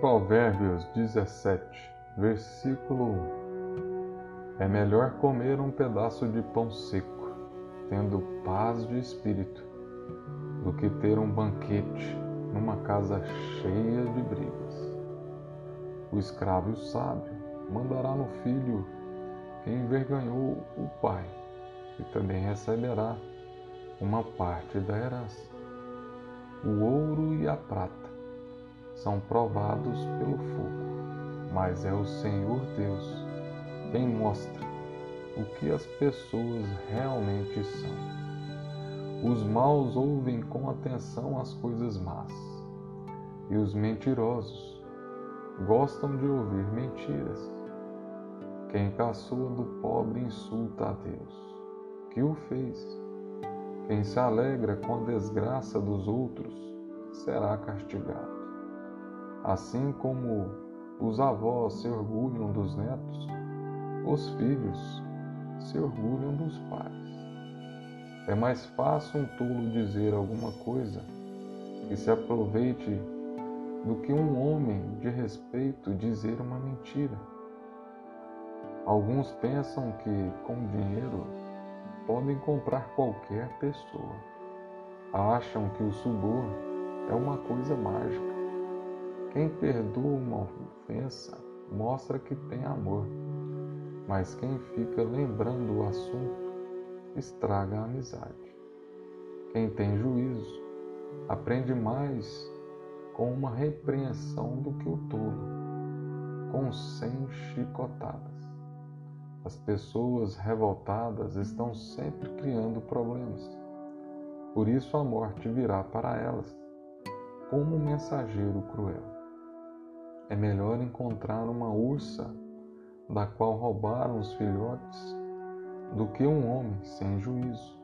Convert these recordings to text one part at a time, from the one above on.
Provérbios 17, versículo 1 É melhor comer um pedaço de pão seco, tendo paz de espírito, do que ter um banquete numa casa cheia de brigas. O escravo sábio mandará no filho que envergonhou o pai, e também receberá uma parte da herança. O ouro e a prata são provados pelo fogo, mas é o Senhor Deus quem mostra o que as pessoas realmente são. Os maus ouvem com atenção as coisas más, e os mentirosos gostam de ouvir mentiras. Quem caçoa do pobre insulta a Deus, que o fez. Quem se alegra com a desgraça dos outros será castigado. Assim como os avós se orgulham dos netos, os filhos se orgulham dos pais. É mais fácil um tolo dizer alguma coisa que se aproveite do que um homem de respeito dizer uma mentira. Alguns pensam que com dinheiro podem comprar qualquer pessoa. Acham que o suborno é uma coisa mágica. Quem perdoa uma ofensa mostra que tem amor, mas quem fica lembrando o assunto estraga a amizade. Quem tem juízo aprende mais com uma repreensão do que o tolo, com cem chicotadas. As pessoas revoltadas estão sempre criando problemas. Por isso a morte virá para elas, como um mensageiro cruel. É melhor encontrar uma ursa da qual roubaram os filhotes do que um homem sem juízo,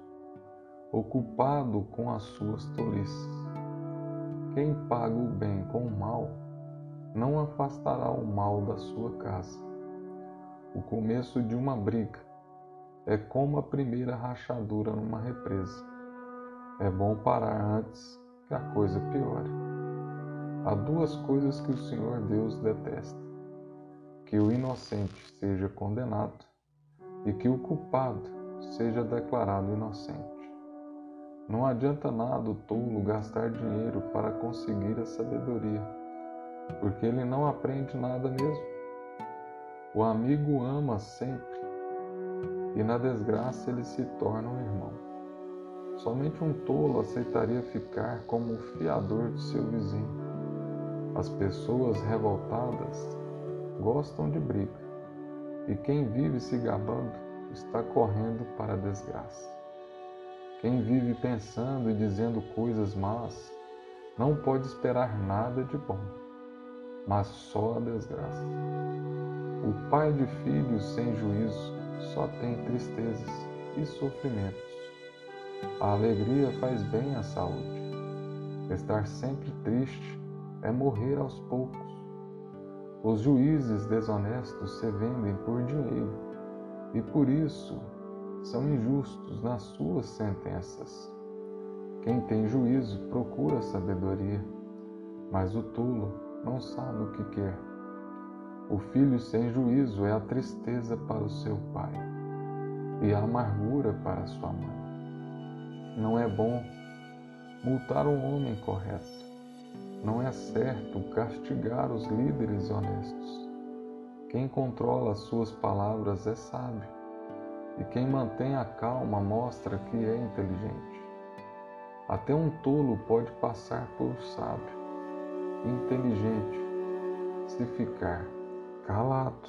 ocupado com as suas tolices. Quem paga o bem com o mal não afastará o mal da sua casa. O começo de uma briga é como a primeira rachadura numa represa. É bom parar antes que a coisa piore. Há duas coisas que o Senhor Deus detesta: que o inocente seja condenado e que o culpado seja declarado inocente. Não adianta nada o tolo gastar dinheiro para conseguir a sabedoria, porque ele não aprende nada mesmo. O amigo ama sempre e na desgraça ele se torna um irmão. Somente um tolo aceitaria ficar como o fiador de seu vizinho. As pessoas revoltadas gostam de briga, e quem vive se gabando está correndo para a desgraça. Quem vive pensando e dizendo coisas más não pode esperar nada de bom, mas só a desgraça. O pai de filhos sem juízo só tem tristezas e sofrimentos. A alegria faz bem à saúde. Estar sempre triste é morrer aos poucos. Os juízes desonestos se vendem por dinheiro e por isso são injustos nas suas sentenças. Quem tem juízo procura sabedoria, mas o tolo não sabe o que quer. O filho sem juízo é a tristeza para o seu pai e a amargura para sua mãe. Não é bom multar um homem correto não é certo castigar os líderes honestos. Quem controla as suas palavras é sábio, e quem mantém a calma mostra que é inteligente. Até um tolo pode passar por sábio, inteligente, se ficar calado.